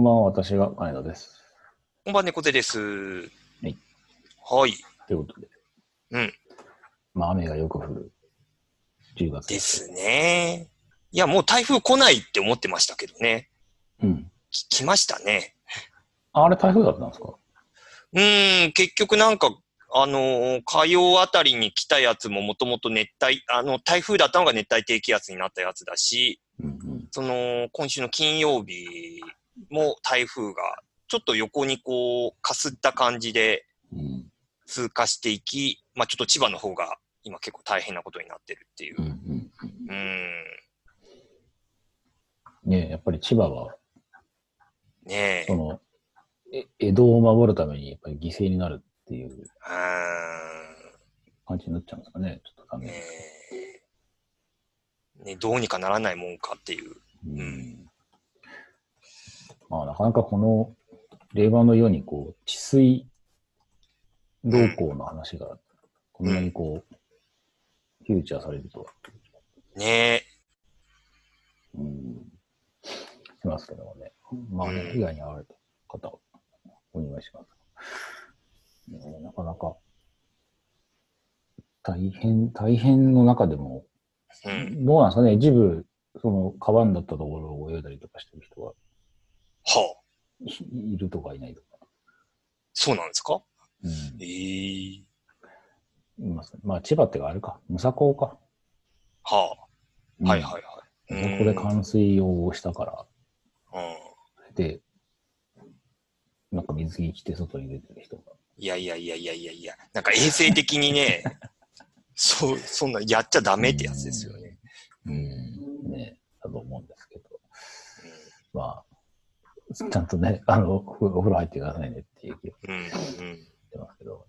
こんばんは、私が金田です。こんばんは、猫背です。はい。はい。ということで。うん。まあ、雨がよく降る10月ですね。いや、もう台風来ないって思ってましたけどね。うん。き来ましたね。ああれ台風だったんですか？うーん、結局なんか、あのー火曜あたりに来たやつももともと熱帯、あの、台風だったのが熱帯低気圧になったやつだし、うんうん。その、今週の金曜日も台風が、ちょっと横にこう、かすった感じでうん。通過していき、まあちょっと千葉の方が今結構大変なことになってるっていううん。ねやっぱり千葉は、ねえ。その、え江戸を守るためにやっぱり犠牲になるっていう感じになっちゃうんですかね。ちょっと残念ね。どうにかならないもんかっていう。うんうんまあ、なかなかこの令和の世にこう、治水動向の話がこんなにこう、フューチャーされるとは、ねうん、しますけどもね。まあね、うん被害に遭われた方をお願いします。ね、なかなか、大変、大変の中でも。どうなんですかね、一部、その、川になったところを泳いだりとかしてる人は、はいいるとかいないとか。そうなんですか？うんええいますね。まあ、千葉ってかあれか、ムサコか。はあ。はいはいい。はい。ここで冠水をしたから、うん。で、なんか水着着て外に出てる人が。いやいやいやいやいやいや、なんか衛生的にね、そう、そんなやっちゃダメってやつですよね。うん。ね、だと思うんですけど。まあ、ちゃんとね、あの、おお風呂入ってくださいねっていう気が。してますけど。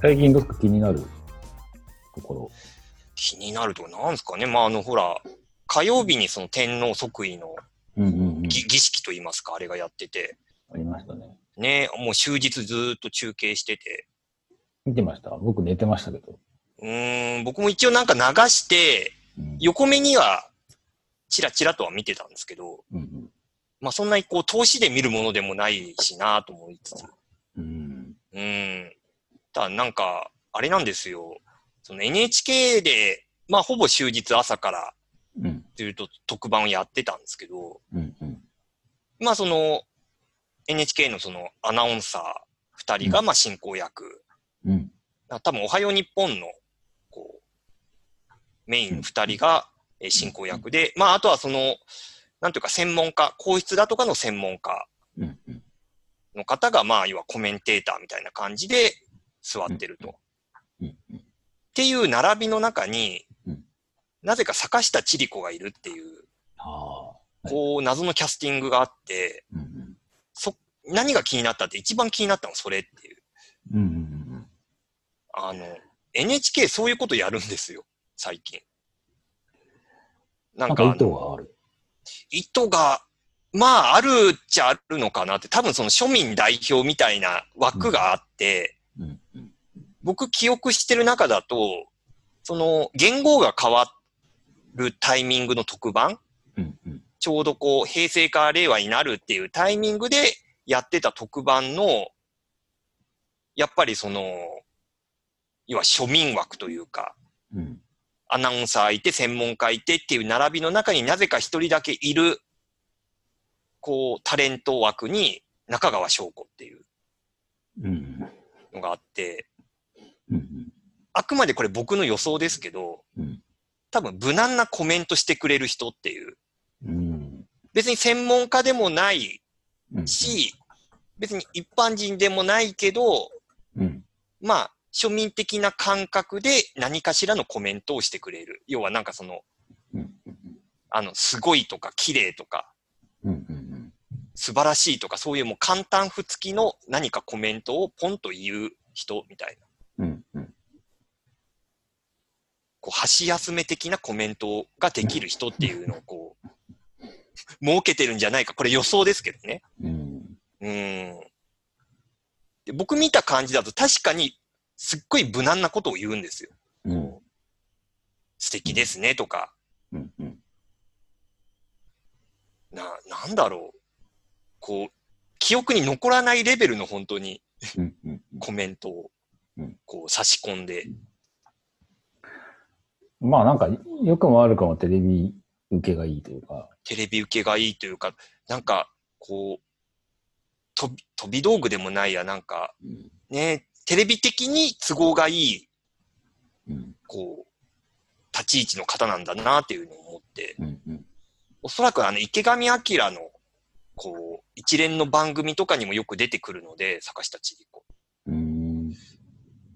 最近どっか気になるところ？気になるとこなんですかね。まあ、あの、ほら、火曜日にその天皇即位の。儀儀式といいますか、あれがやってて、ありましたね。ね、もう終日ずーっと中継してて、見てました？僕寝てましたけど。うーん、僕も一応なんか流して、うん横目には、チラチラとは見てたんですけど、うんまあそんなにこう、投資で見るものでもないしなと思いつつ、うん。うん。うん。ただなんか、あれなんですよ。その NHK で、まあほぼ終日朝からうん。ずっと特番をやってたんですけど、うん。うん。まあその、NHK のそのアナウンサー二人がまあ進行役、うん。多分おはよう日本の、こう、メイン二人がえー進行役で、まああとはその、なんていうか専門家、皇室だとかの専門家。の方が、まあ要はコメンテーターみたいな感じで座ってると。うん。っていう並びの中にうん、なぜか坂下千里子がいるっていう、ああ。こう、謎のキャスティングがあって、うん。そ、何が気になったって一番気になったのそれっていう。うん。うん。あの、NHK そういうことやるんですよ、最近。ななんんか意図がある。意図が、まあ、あるっちゃあるのかなって、多分その庶民代表みたいな枠があって、うん。うん。僕記憶してる中だと、その、言語が変わるタイミングの特番うん。うん。ちょうどこう、平成から令和になるっていうタイミングでやってた特番の、やっぱりその、要は庶民枠というか、うん。アナウンサーいて、専門家いてっていう並びの中になぜか一人だけいる、こう、タレント枠に中川翔子っていううん。のがあって、うん。あくまでこれ僕の予想ですけど、うん。多分無難なコメントしてくれる人っていう、うん。別に専門家でもないうん。し、別に一般人でもないけど、うん。まあ、庶民的な感覚で何かしらのコメントをしてくれる。要はなんかその、うん。あの、すごいとか綺麗とか。素晴らしいとか、そういうもう簡単不付きの何かコメントをポンと言う人みたいな。うん。うん。こう、箸休め的なコメントができる人っていうのをこう、設けてるんじゃないか。これ予想ですけどね。うん。うん。で僕見た感じだと確かにすっごい無難なことを言うんですよ。うん。素敵ですねとか、うん。うん。な、なんだろう。こう、記憶に残らないレベルの本当に。コメントをうんこう差し込んで、まあなんか、良くも悪くもテレビ受けがいいというか、テレビ受けがいいというか、なんか、こう、飛び、飛び道具でもないや、なんか、うん。ね、テレビ的に都合がいい、うん。こう、立ち位置の方なんだなっていうのを思って、うん。うん。おそらくあの、池上彰の、こう、一連の番組とかにもよく出てくるので、坂下千里子。うん。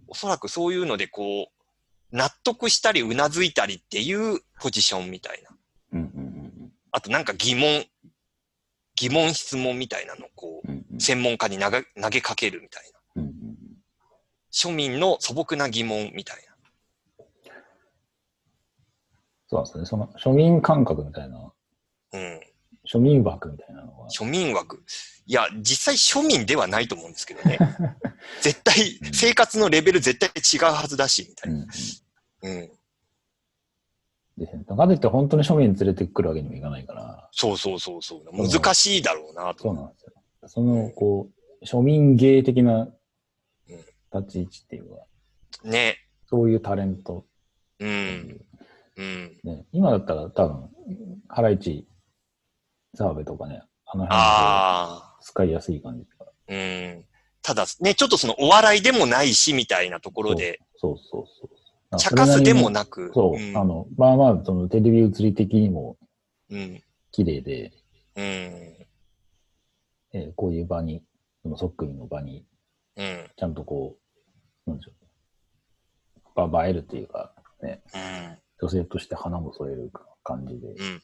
おそらくそういうので、こう、納得したり、うなずいたりっていうポジションみたいな。あとなんか疑問、疑問質問みたいなのをこう専門家に投げ投げかけるみたいな。うん。庶民の素朴な疑問みたいそうなんですね。その庶民感覚みたいな、な。うん。庶民枠みたいなのが。庶民枠。いや、実際庶民ではないと思うんですけどね。絶対、生活のレベル絶対違うはずだし、みたいうん。な。うん。かといって本当に庶民連れてくるわけにもいかないから、そうそうそうそう。難しいだろうなと。そうなんですよ。その、こう、庶民芸的な立ち位置っていうか、ね。そういうタレント。うん。うん。ね、今だったら多分、ハライチ、澤部とかね、あの辺使いやすい感じとか。うん。ただ、ね、ちょっとそのお笑いでもないし、みたいなところで、そうそうそう。茶化すでもななく。そう、んあの、まあまあ、そのテレビ映り的にもうん。綺麗で、うん。えーこういう場に、その即位の場に、うん。ちゃんとこう、なんでしょう。ば映えるっていうか、ね、うん。女性として花も添える感じで。うん。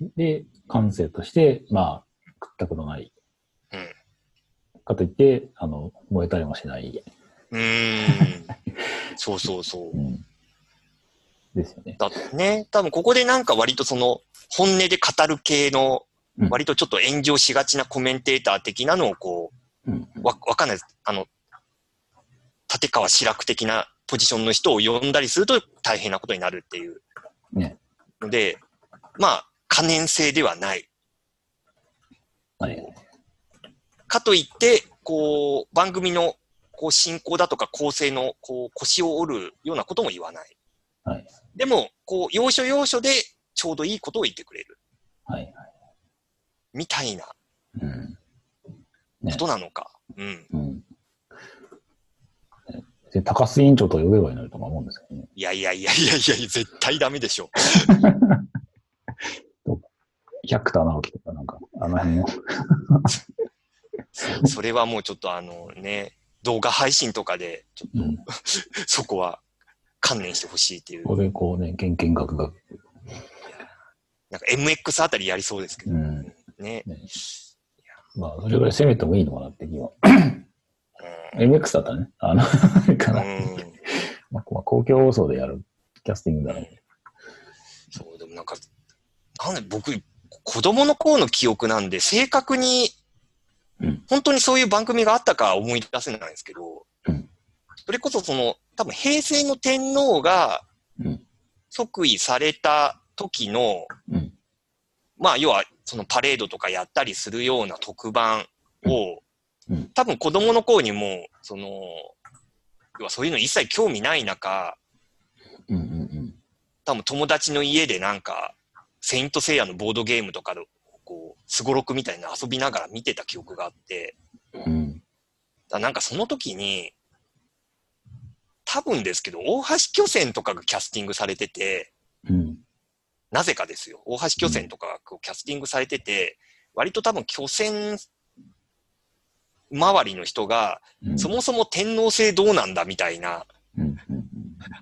うん。で、感性として、まあ、食ったことない。うんかといって、あの、燃えたりもしない。うーん。そうそうそうう。ん。ですよね。だね。多分ここでなんか割とその本音で語る系のうん割とちょっと炎上しがちなコメンテーター的なのをこうん。う、わ、わかんないです。あの、立川志らく的なポジションの人を呼んだりすると大変なことになるっていうね。ので、まあ、可燃性ではない。はい。かといって、こう、番組のこう進行だとか構成のこう腰を折るようなことも言わない。はい。でも、こう、要所要所でちょうどいいことを言ってくれる。はい。みたいなうん。ことなのか。うん。うん。で、高須委員長と呼べばいいのにとか思うんですけどね。いやいやいやいやいや、絶対ダメでしょ。百田直樹とかなんか、あの辺の。それはもうちょっとあのね、動画配信とかで、ちょっうん。と そこは観念してほしいっていう。ここでこうね、けんけんがくがく。なんか MX あたりやりそうですけどうん。ね。ねまあ、それぐらい攻めてもいいのかなって気は。うん。MX だったらね。あの、かな。まあ公共放送でやるキャスティングだね。そう、でもなんか、なんで僕、子供の頃の記憶なんで、正確にうん、本当にそういう番組があったか思い出せないんですけど、うんそれこそその、多分平成の天皇がうん。即位された時の、うん。まあ、要は、そのパレードとかやったりするような特番を、うんうん多分子供の頃にも、その、要はそういうの一切興味ない中、うん。うん。多分友達の家でなんか、セイントセイヤのボードゲームとかすごろくみたいな遊びながら見てた記憶があって、うん。うん。だなんかその時に、多分ですけど、大橋巨船とかがキャスティングされてて、うん。なぜかですよ。大橋巨船とかがこうキャスティングされてて、割と多分巨船周りの人が、うん。そもそも天皇制どうなんだみたいな。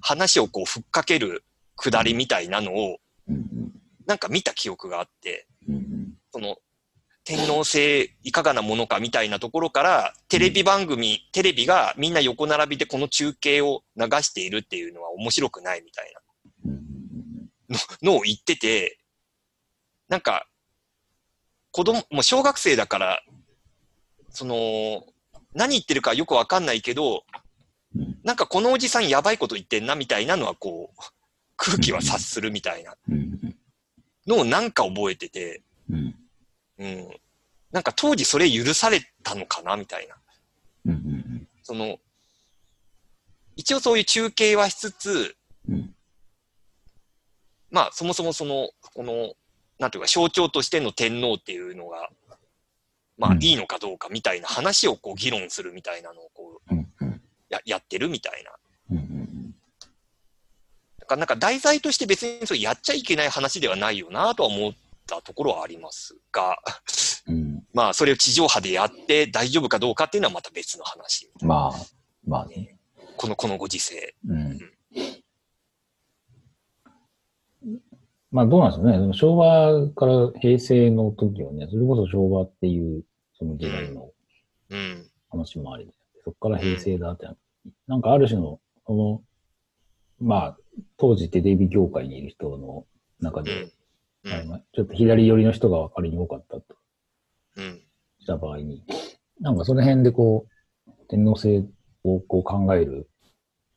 話をこうふっかけるくだりみたいなのをうん。なんか見た記憶があって、うん。その天皇制いかがなものかみたいなところから、テレビ番組、テレビがみんな横並びでこの中継を流しているっていうのは面白くないみたい。なのを言ってて、なんか、子供、もう小学生だから、その、何言ってるかよくわかんないけど、なんかこのおじさんやばいこと言ってんなみたいなのはこう、空気は察するみたいな。のをなんか覚えてて、うん。うん。なんか当時それ許されたのかなみたいな。うん。うん。その、一応そういう中継はしつつ、うん。まあそもそもその、この、なんていうか象徴としての天皇っていうのが、まあうんいいのかどうかみたいな話をこう議論するみたいなのをこううん。うん。ややってるみたいな。うん。うん。だからなんか題材として別にそうやっちゃいけない話ではないよなとは思ったところはありますが、うん。まあそれを地上波でやって大丈夫かどうかっていうのはまた別の話。まあ、まあね。この、このご時世。うん。まあどうなんですよね。その昭和から平成の時はね、それこそ昭和っていうその時代のうん。話もあり、そこから平成だってな、なんかある種の、その、まあ、当時テレビ業界にいる人の中うで、ん。うん。ちょっと左寄りの人が仮に多かったとうん。した場合に、なんかその辺でこう、天皇制をこう考える、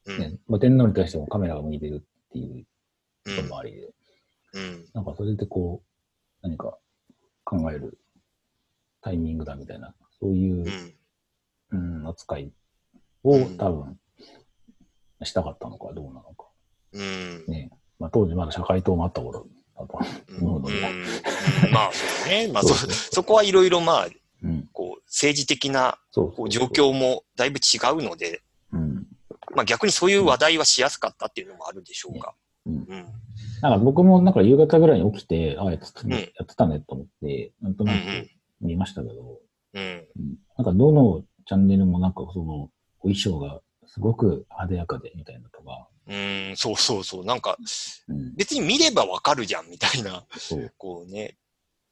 うん。ねまあ、天皇に対してもカメラが向いてるっていううんこともありで、うん。なんかそれでこう、何か考えるタイミングだみたいな、そういうう、ん。うん、扱いをうん多分したかったのかどうなのか。うん。ね。まあ当時まだ社会党もあった頃だと。うん。思うのでうんまあ、そうね。まあ、そ、そこはいろいろまあ、うん。こう、政治的なこう状況もだいぶ違うので、うん。まあ逆にそういう話題はしやすかったっていうのもあるでしょうが。うん。うん。なんか僕もなんか夕方ぐらいに起きて、ああ、やってたうんね、やってたねと思って、なんとなく見ましたけど、うん。うんなんかどのチャンネルもなんかその、お衣装がすごく派手やかでみたいなとか、うん、そうそうそう。なんか、うん。別に見ればわかるじゃん、みたいな。そう。こうね。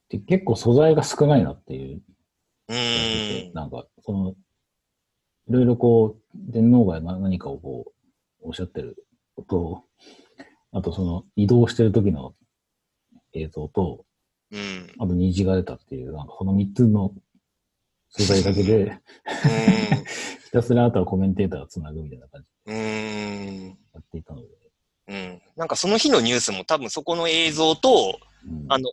で結構素材が少ないなっていううーん。なんか、その、いろいろこう、天皇がな何かをこう、おっしゃってることを、あとその、移動してる時の映像と、うん。あと虹が出たっていう、なんかこの3つの素材だけで、ひたすらあとはコメンテーターがつなぐみたいな感じ。でやっていたので、うん。なんかその日のニュースも多分そこの映像と、うんあの、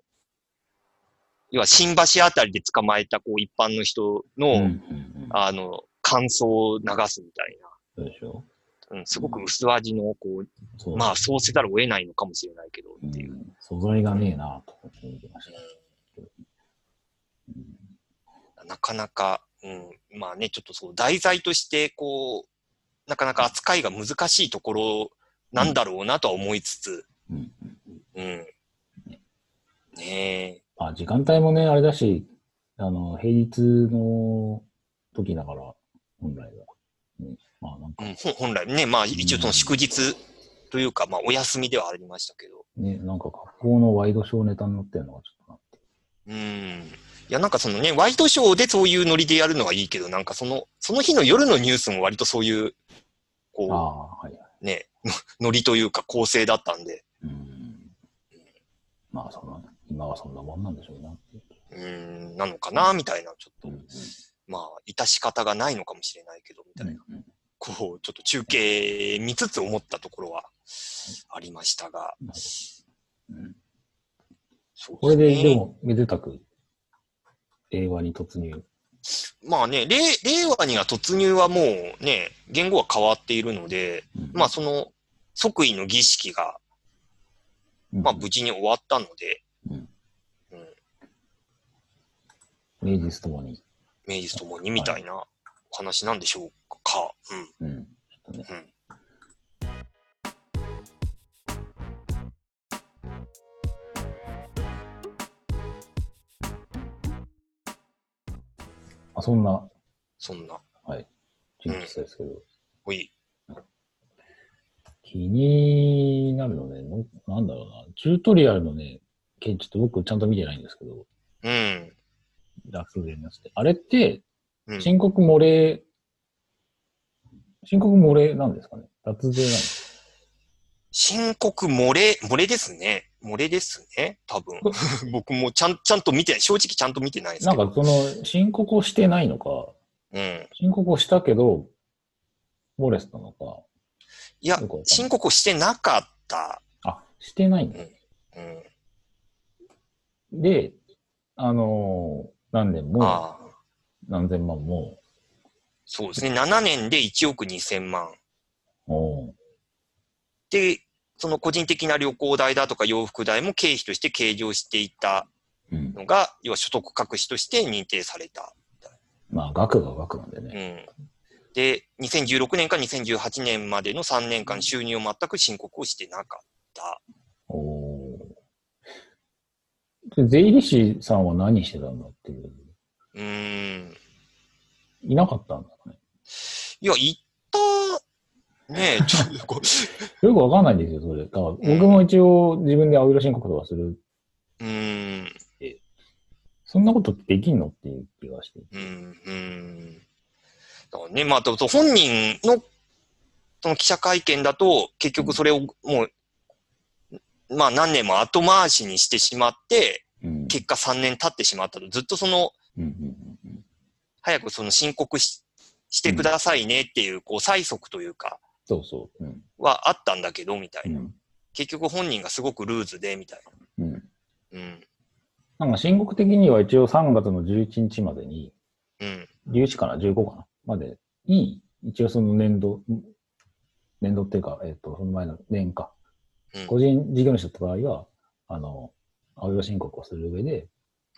要は新橋あたりで捕まえたこう一般の人の、うんうんうん、あの、感想を流すみたいそうでしょ？な。うん、すごく薄味の、こう、そう。まあそうせざるを得ないのかもしれないけど、っていう。うん、素材がねえなと思ってました。なかなか、うん、まあね、ちょっとそう、題材として、こう、なかなか扱いが難しいところなんだろうなとは思いつつ、うんうんうん。ねえ。まあ、時間帯もね、あれだし、あの、平日の時だから、本来は。ね、まあ、なんかうん、ほ本来ね、まあ一応その祝日というか、まあお休みではありましたけど、ね、なんか学校のワイドショーネタになってるのがちょっと。うん。いや、なんかそのね、ワイドショーでそういうノリでやるのはいいけど、なんかその、その日の夜のニュースも割とそういう、あこあ、はいはい。う、ね、ノリというか構成だったんで、うん。まあ、その、今はそんなもんなんでしょうなう。うん、なのかな、みたいな、ちょっと、うんまあ、致し方がないのかもしれないけど、みたいな、うんこう、ちょっと中継見つつ思ったところはありましたが、うんそうこれで、ねでも、めでたく、令和に突入。まあね、令令和には突入はもうね、言語は変わっているので、うんまあその即位の儀式が、うんまあ無事に終わったので、うんうん、名実ともに。明治ともにみたいなお話なんでしょうか。うん。ちょっとねうん。あ、そんな、そんな。はい。人気ですけど、ほい。気になるのね、のなんだろうな。チュートリアルのね、件ちょっと僕ちゃんと見てないんですけど、うん。脱税のやつって。あれって、うん、申告漏れ、申告漏れなんですかね脱税なんです申告漏れ、漏れですね。漏れですね。多分。僕もちゃん、ちゃんと見てない。正直ちゃんと見てないです。なんかその申告をしてないのか、うん。申告をしたけど、漏れてたのか。いや申告をしてなかった。あ、してないんだ。うん。で、あのー何年もああ。何千万も、そうですね。7年で1億2000万。おーで、その個人的な旅行代だとか洋服代も経費として計上していたうん。のが、要は所得隠しとして認定された。まあ、額が額なんでうね。ん。で、2016年から2018年までの3年間収入を全く申告をしてなかった。おーで税理士さんは何してたんだっていう。うーん。いなかったんだね。いや、行った、ねえ、ちょっとこよくわかんないんですよ、それ。だから僕も一応自分で青色申告とかする。う、ん、そんなことできんのっていう気がして。うん、うん。だからね、まあ、とと本人の、その記者会見だと、結局それをもう、まあ何年も後回しにしてしまって、うん。結果3年経ってしまったと、ずっとその、早くその申告ししてくださいねっていう、こう、催促というか、そうそう。うん。はあったんだけど、みたいうな。ん。結局本人がすごくルーズで、みたいうん。な。うん。なんか申告的には一応3月の11日までに、うん。11かな ?15 かな？までに、一応その年度、年度っていうか、えっ、と、その前の年か。うん。個人事業主だった場合は、あの、青色申告をする上で、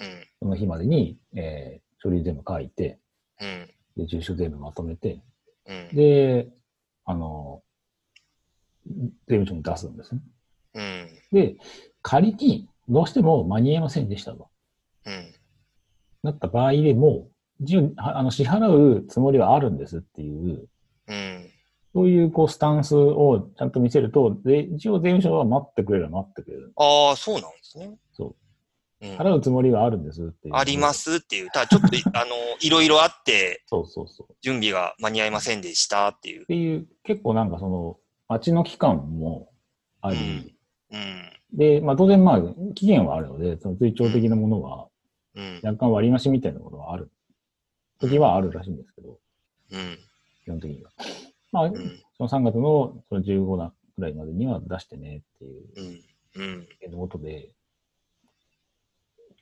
うん。その日までに、えー書類全部書いて、うん。で、住所全部まとめて、うん。で、あの、税務署に出すんですね。うん。で、仮にどうしても間に合いませんでしたと。うん。なった場合でも、あの、支払うつもりはあるんですっていう、うん。そういうこうスタンスをちゃんと見せると、で一応税務署は待ってくれる待ってくれる。ああ、そうなんですね。。そううん、払うつもりはあるんですっていう。ありま。すっていう。ただちょっと、あの、いろいろあって、そうそうそう。っ準備が間に合いませんでしたっていう。ていう、結構なんかその、待ちの期間もあり、うん。で、まあ当然まあ、期限はあるので、その追徴的なものは、うん。若干割り増しみたいなものはある。時はあるらしいんですけど、うん。基本的には。まあ、うん。その3月のその15なぐらいまでには出してねっていううん。うん。ことで、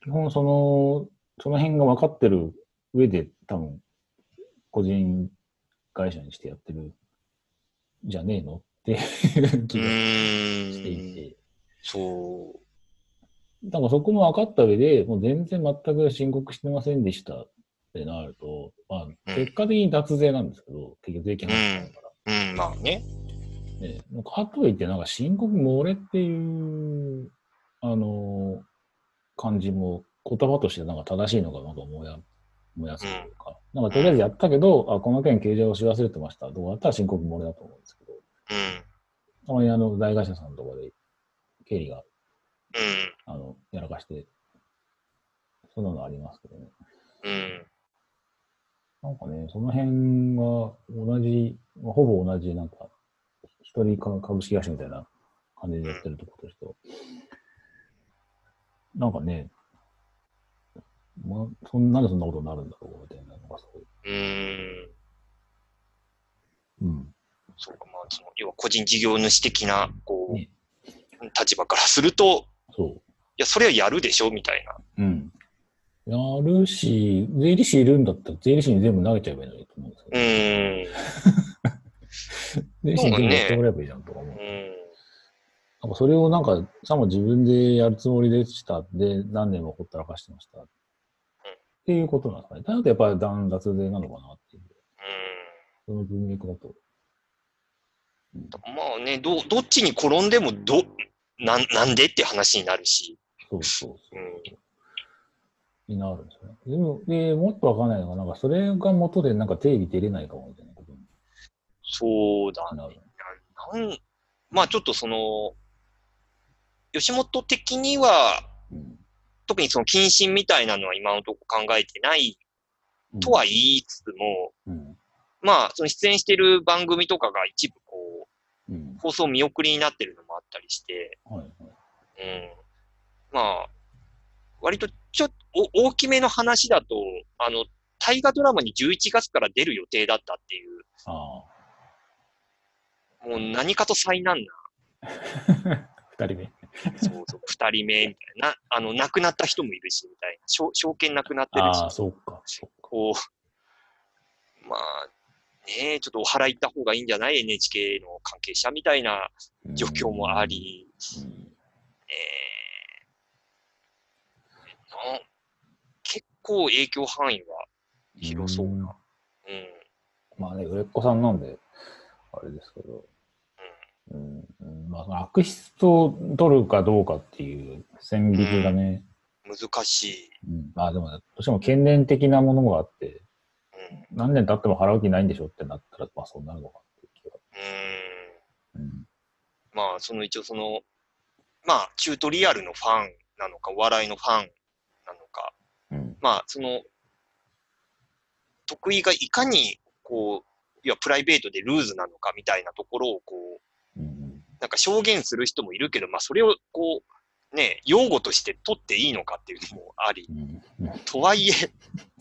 基本その、その辺が分かってる上で多分、個人会社にしてやってるんじゃねえのっていう気うがしてい。て。そう。だからそこも分かった上で、もう全然全く申告してませんでしたってなると、まあ、結果的に脱税なんですけど、結局税金払ってないから。うん、まあね。ね、かといって、なんか申告漏れっていう、あの、感じも言葉としてなんか正しいのかなと思いや思いやすいというか、なんかとりあえずやったけど、あ、この件計上し忘れてました。どうやった？ら申告漏れだと思うんですけど、うん。たまにあの、大会社さんとかで経理が、うん。あの、やらかして、そんなのありますけどね。うん。なんかね、その辺が同じ、まあほぼ同じ、なんか、一人か株式会社みたいな感じでやってるところとしては、なんかね、まあ、そんなんでそんなことになるんだろうみたいなのがすごい。うん。うん。そうか、まあ、その、要は個人事業主的な、こう、ね立場からすると、そいや、それはやるでしょみたいな。う。うん。やるし、税理士いるんだったら税理士に全部投げちゃえばいいのにと思うんですけうど、ーん。税理士に全部やってもらえばいいじゃんとか思う。うん。なんかそれをなんか、さも自分でやるつもりでした。で、何年もほったらかしてました。っていうことなんですかね。だとやっぱり断脱税なのかなっていう。その文脈だと。うん。まあね、ど、どっちに転んでも、ど、なん、なんでって話になるし。そうそうそう。うん。になるんですよね。でも、で、もっとわかんないのが、なんかそれが元でなんか定義出れないかもみたいなことにそうだなる。なん、まあちょっとその、吉本的には、うん。特にその謹慎みたいなのは今のところ考えてないうんとは言いつつも、うん。まあその出演してる番組とかが一部こう、うん。放送見送りになってるのもあったりして、はいはい。うん。まあ、割とちょっとお大きめの話だと、あの、大河ドラマに11月から出る予定だったっていう、あもう何かと災難あ。二人目。な、そうそう、二人目みたいな、あの、亡くなった人もいるし、みたいな、証証券亡くなってるしああ、、そうか。こう、まあ、ねえ、ちょっとお払い行った方がいいんじゃない ?NHK の関係者みたいな状況もあり、うん。えーな結構影響範囲は広そうな。うん。まあね、売れっ子さんなんで、あれですけど、うん、うんまあ、悪質を取るかどうかっていう線引きがね、難しい。うんまあでも、どうしても懸念的なものがあって、うん。何年経っても払う気ないんでしょってなったら、まあそうなるのかっていう気が。うん。うん。まあ、その一応その、まあ、チュートリアルのファンなのか、お笑いのファンなのか、うん。まあ、その、得意がいかに、こう、要はプライベートでルーズなのかみたいなところを、こう、うん。なんか証言する人もいるけど、まあ、それを、こう、ね、用語として取っていいのかっていうのもあり、とはいえ、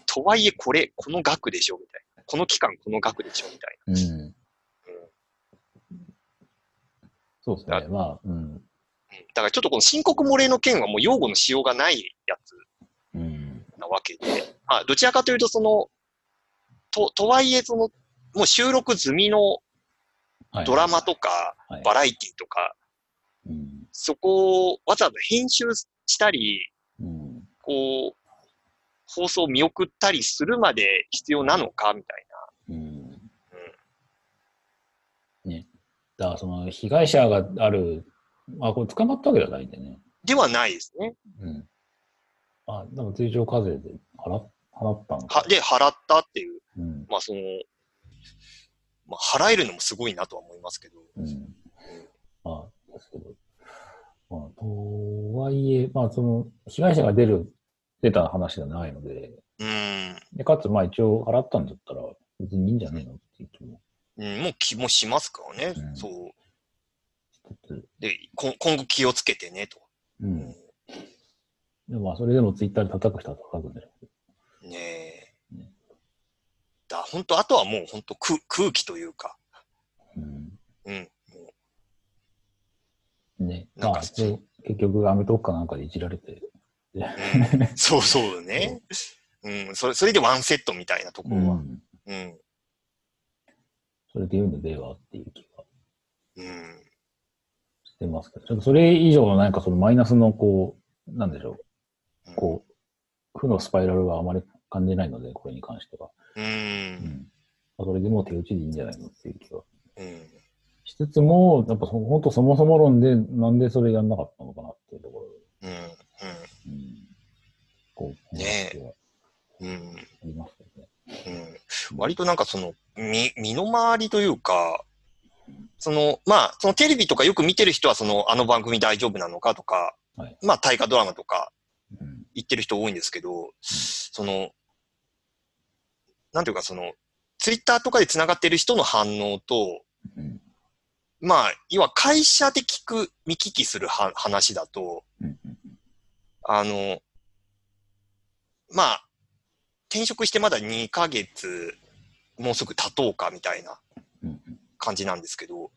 とはいえ、これ、この額でしょ、みたいな。この期間、この額でしょ、みたいうん。な。そうですね。まあ、うん。うん。だからちょっとこの申告漏れの件はもう用語のしようがないやつうん。なわけで、まあ、どちらかというと、その、と、とはいえ、その、もう収録済みのはいドラマとか、はいバラエティとか、うん。そこをわざわざ編集したり、うん。こう、放送を見送ったりするまで必要なのか、みたいうん。ね。だから、その、被害者がある、まあ、これ捕まったわけじゃないんでね。な。ではないですね。うん。あ、でも追徴課税で払っ払ったのか。は、で、払ったっていう、うん。まあその、まあ払えるのもすごいなとは思いますけど。うん。まあ、ですけど。まあ、とはいえ、まあ、その、被害者が出る、出た話じゃないので、うん。でかつ、まあ一応払ったんだったら、別にいいんじゃねえのっていう気もうん、もう気もしますからね。うんそう。で、こ今後気をつけてね、と。うん。でもまあ、それでもツイッターで叩く人は叩くんでしょうねえ本当あとはもう本当空空気というか、うん。うん。もね。なんかまあ、で結局、アメトークかなんかでいじられて、う うん、そうそうね。うん、それ、それでワンセットみたいなとこうろは。ん。うん。それで言うのではっていう気がうん。してますけど、ちょっとそれ以上の何かそのマイナスのこう、なんでしょう、こう、負のスパイラルはあまり感じないので、これに関しては。う。うんん。まあそれでもう手打ちでいいんじゃないのっていう気はうん。しつつも、やっぱそ本当そもそも論で、なんでそれやんなかったのかなっていうところうん。で、うん。こう、ねえうん。ありますけどね。うん。割となんかその、み、身の回りというか、その、まあ、そのテレビとかよく見てる人は、その、あの番組大丈夫なのかとか、はいまあ、大河ドラマとかうん。言ってる人多いんですけど、その、なんていうかその、ツイッターとかで繋がってる人の反応と、うん。まあ、要は会社で聞く、見聞きするは話だと、うん。うんあの、まあ、転職してまだ2ヶ月、もうすぐ経とうかみたいなうん。感じなんですけど、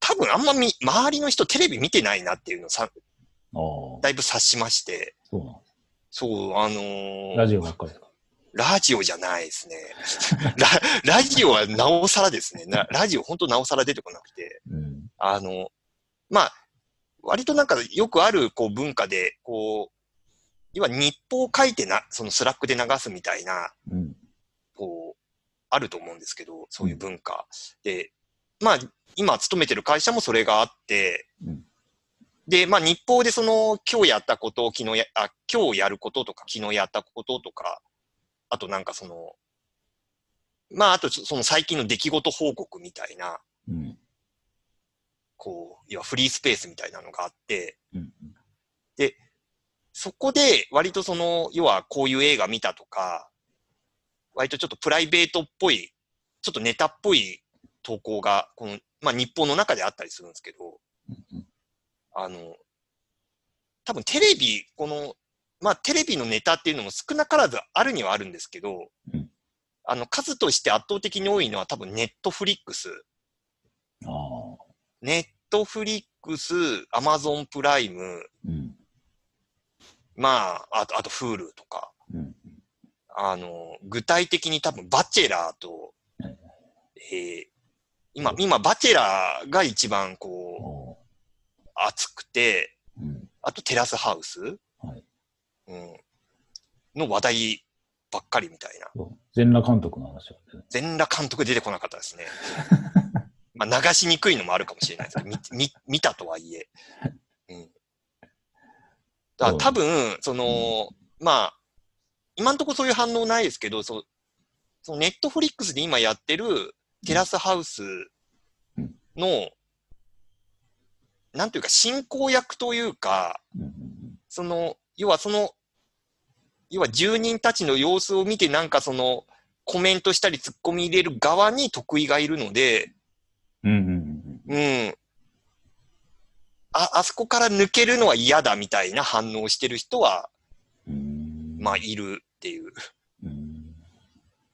多分あんまみ、周りの人テレビ見てないなっていうのをさ、だいぶ察しまして、そうなんでそう、あのーす。ラジオばっかりですか？ラジオじゃないですね。ララジオはなおさらですね。なラジオ本当なおさら出てこなくて。うん。あの、まあ、割となんかよくあるこう文化で、こう、要は日報を書いてな、そのスラックで流すみたいな、うん。こう、あると思うんですけど、そういう文化。で、まあ、今勤めてる会社もそれがあって、うんで、まあ日報でその今日やったことを昨日や、あ、今日やることとか昨日やったこととか、あとなんかその、まああとその最近の出来事報告みたいな、うん。こう、要はフリースペースみたいなのがあって、うん。そこで割とその、要はこういう映画見たとか、割とちょっとプライベートっぽい、ちょっとネタっぽい投稿が、このまあ日本の中であったりするんですけど、うんあの、多分テレビ、この、まあテレビのネタっていうのも少なからずあるにはあるんですけど、うんあの、数として圧倒的に多いのは多分ネットフリックス。ネットフリックス、アマゾンプライム、うん。まあ、あと、あと、フールとか、うん。あの、具体的に多分、バチェラーとはい、えー今、今、バチェラーが一番こおう、熱くて。あと、テラスハウス、はい。うん、の話題ばっかりみたいな。全裸監督の話はね。全裸監督出てこなかったですね。まあ、流しにくいのもあるかもしれないですけど、み み見たとはいえ。うん。だ多分、その、まあ、今んところそういう反応ないですけど、そそのネットフリックスで今やってるテラスハウスの、なんというか進行役というか、うんうんその、要はその、要は住人たちの様子を見てなんかその、コメントしたり突っ込み入れる側に得意がいるので、うん。うんうんうんうん。あ、あそこから抜けるのは嫌だみたいな反応をしてる人は。まあ、いるっていう。うん。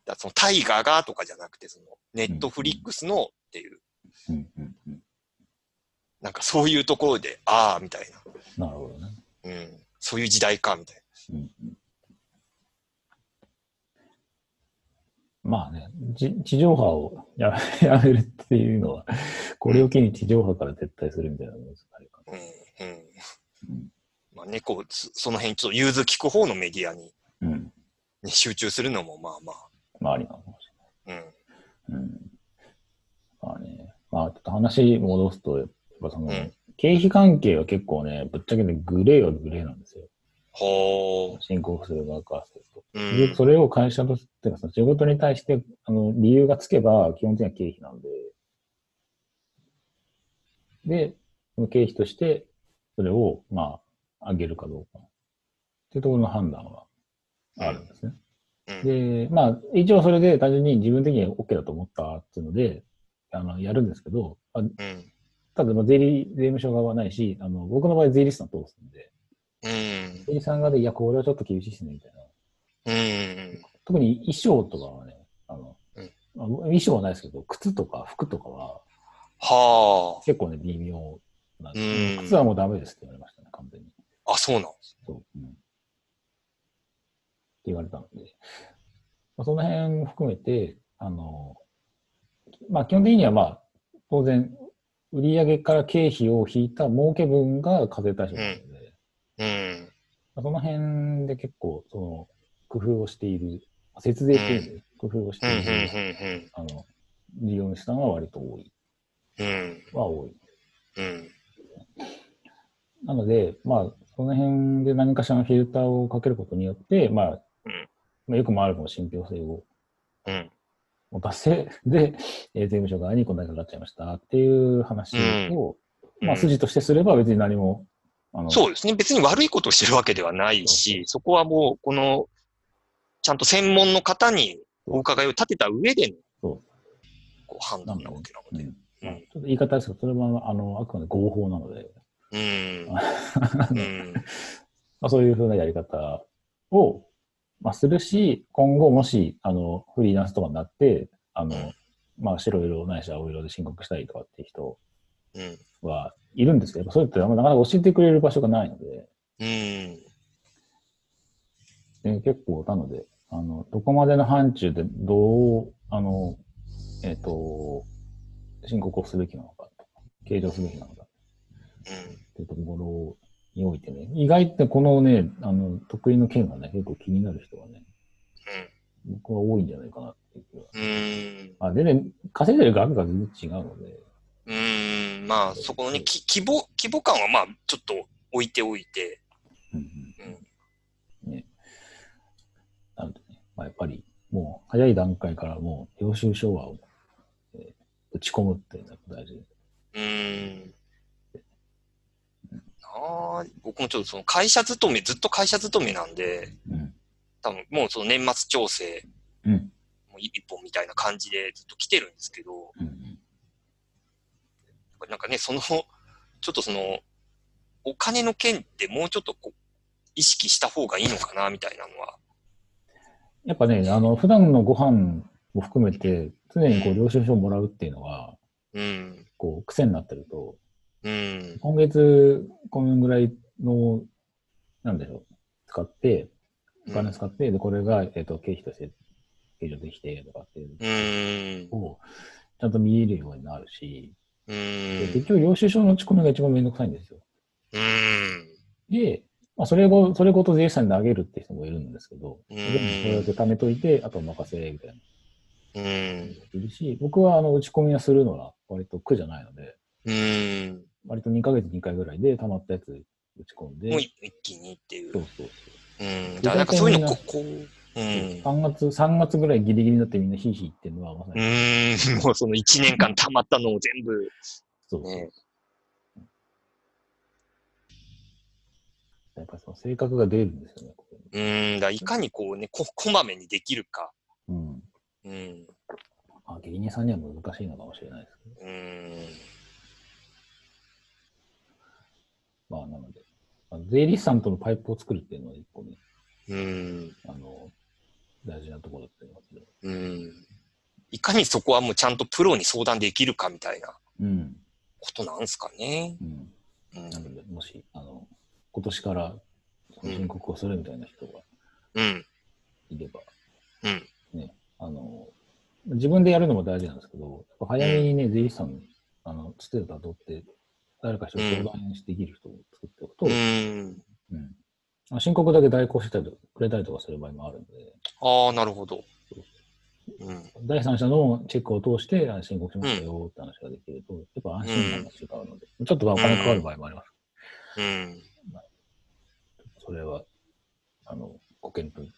だそのタイガーがとかじゃなくて、その、ネットフリックスのっていう、うんうんうん。なんかそういうところで、ああ、みたいなるほどね。な。うん。そういう時代か、みたいうんうんまあね、じ地上波をややめるっていうのは、これを機に地上波から撤退するみたいなのがあるかな。うん。うん。うんまあね、こう、そその辺ちょっと融通聞く方のメディアに、な。うん。ね、集中するのも、まあまあ。まあありなのかもしうん。れない。うん。まあね、まあちょっと話戻すと、やっぱその、うん経費関係は結構ね、ぶっちゃけてグレーはグレーなんですよ。ほ申告する側からすると。う。ん。それを会社としてか、その仕事に対して、あの、理由がつけば、基本的には経費なんで、で、その経費として、それを、まあ、上げるかどうか。っていうところの判断はあるんですね。うん。で、まあ、一応それで単純に自分的に OK だと思ったっていうので、あの、やるんですけど、あうん。ただ、まあ税理、税務署側はないし、あの、僕の場合税理士さん通すんで、うん。税理士さん側で、いや、これはちょっと厳しいですね、みたいな。うん。特に衣装とかはね、あの、うんまあ衣装はないですけど、靴とか服とかはは結構ね、微妙なんです、うん靴はもうダメですって言われましたね、完全に。あ。あ、そうなんそう。うん。って言われたので、まあ、その辺も含めて、あの、まあ基本的にはまあ、当然、売上から経費を引いた儲け分が課税対象なので、うん。まあその辺で結構、その、工夫をしている、節税っていう工夫をしうん。うん。ている、あの、事業主さんは割と多い、うん。うん。は多い。うん。なので、まあ、その辺で何かしらのフィルターをかけることによって、まあ、うんまあ、よくもあるかも信憑性をうん。持たせ、で、えー税務署側にこんなにかかっちゃいましたっていう話を、まあ、筋としてすれば別に何も、そうですね。別に悪いことをしてるわけではないし、そこはもう、この、ちゃんと専門の方にお伺いを立てた上での、そう。こう判断なわけなので。ちょっと言い方ですけど、それは、あの、あくまで合法なので、うん。まあ、そういうふうなやり方を、まあ、するし、今後もし、あの、フリーランスとかになって、あの、うん。まあ、白色ないし青色で申告したりとかっていう人うん。はいるんですけど、それってなかなか教えてくれる場所がないので、うん。で結構、なので、あの、どこまでの範疇でどう、あの、えっ、と、申告をすべきなのかとか、計上すべきなのかっていうところにおいてね、意外ってこのね、あの、得意の件がね、結構気になる人がね、僕は多いんじゃないかなっていう気は。うん。うん。あ、全然、稼いでる額が全然違うので、うん。まあ、そこのね、き規模、規模感はまあ、ちょっと置いておいて、うんうんね。なのでね、まあ、やっぱり、もう、早い段階からもう、領収書は、えー打ち込むっていうのが大事で。うん。ああ、僕もちょっとその会社勤め、ずっと会社勤めなんで、うん。多分もうその年末調整、うん。もう一本みたいな感じでずっと来てるんですけど、うん。なんかね、その、ちょっとその、お金の件ってもうちょっとこう、意識した方がいいのかな、みたいなのは。やっぱね、あの、普段のご飯も含めて、常にこう、領収書をもらうっていうのが、うん。こう、癖になってると、うん。今月、このぐらいの、なんでしょう、使って、お金使って、で、これが、えっ、と、経費として計上できて、とかっていうを、ちゃんと見えるようになるし、うでん。結局、領収書の打ち込みが一番めんどくさいんですよ。うん。で、まあ、それご、それごと税理士さんに投げるって人もいるんですけど、うんでもそれだけ貯めといて、あと任せ、みたいなうん。人いるし、僕はあの、打ち込みはするのは割と苦じゃないので、うん。割と2ヶ月に1回ぐらいで溜まったやつ打ち込んで、もう一気にっていう。そうそううん。だからなんかそういうのこ、こう、うん。そう。3月、3月ぐらいギリギリになってみんなヒーヒー言ってるのはまさうに、ーん、もうその1年間溜まったのを全部、そうそう。ね。やっぱりその性格が出るんですよね、うーん、だいかにこうね、こ、こまめにできるか。うん。うん。まあ、芸人さんには難しいのかもしれないですけど、うーん。まあ、なので、まあ、税理士さんとのパイプを作るっていうのは一個ね、うーん。あの、大事なところだと思いますけど。うん。いかにそこはもうちゃんとプロに相談できるかみたいなうん。ことなんすかね。うん。うん。なので、もし、あの、今年から申告をするみたいな人がうん。いれば、うん。ね、あの、自分でやるのも大事なんですけど、やっぱ早めにね、税理士さん、あの、つてたどって、誰か一人相談してできる人を作っておくと、うーん。うん申告だけ代行してくれたりとかする場合もあるので、ああ、なるほど。うん。第三者のチェックを通してあ申告しましたよって話ができると、やっぱ安心感が違うので、ちょっとお金かかる場合もあります。うん。それは、あの、ご検討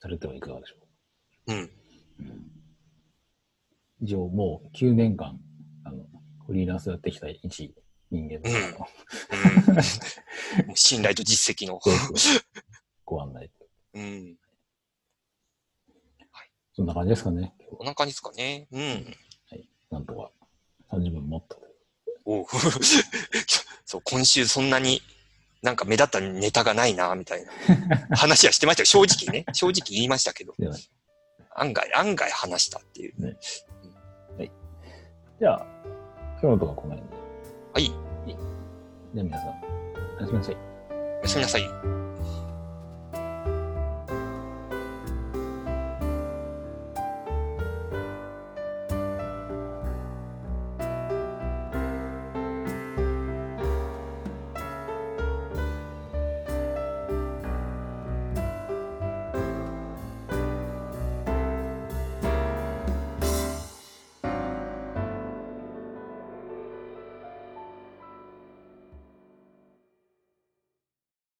されてはいかがでしょうか。うん。以上、もう9年間、あの、フリーランスやってきた一人間の、うん 信頼と実績の。ご案内。うん。そんな感じですかね。今日こんな感じですかね。うん。はい。なんとか30分もっと。おう そう、今週そんなになんか目立ったネタがないな、みたいな 話はしてましたよ。正直ね。正直言いましたけど。案外、案外話したっていう。じゃあ、今日のとこはこの辺で。はい。じゃあ皆さん、おやすみなさい。おやすみなさい。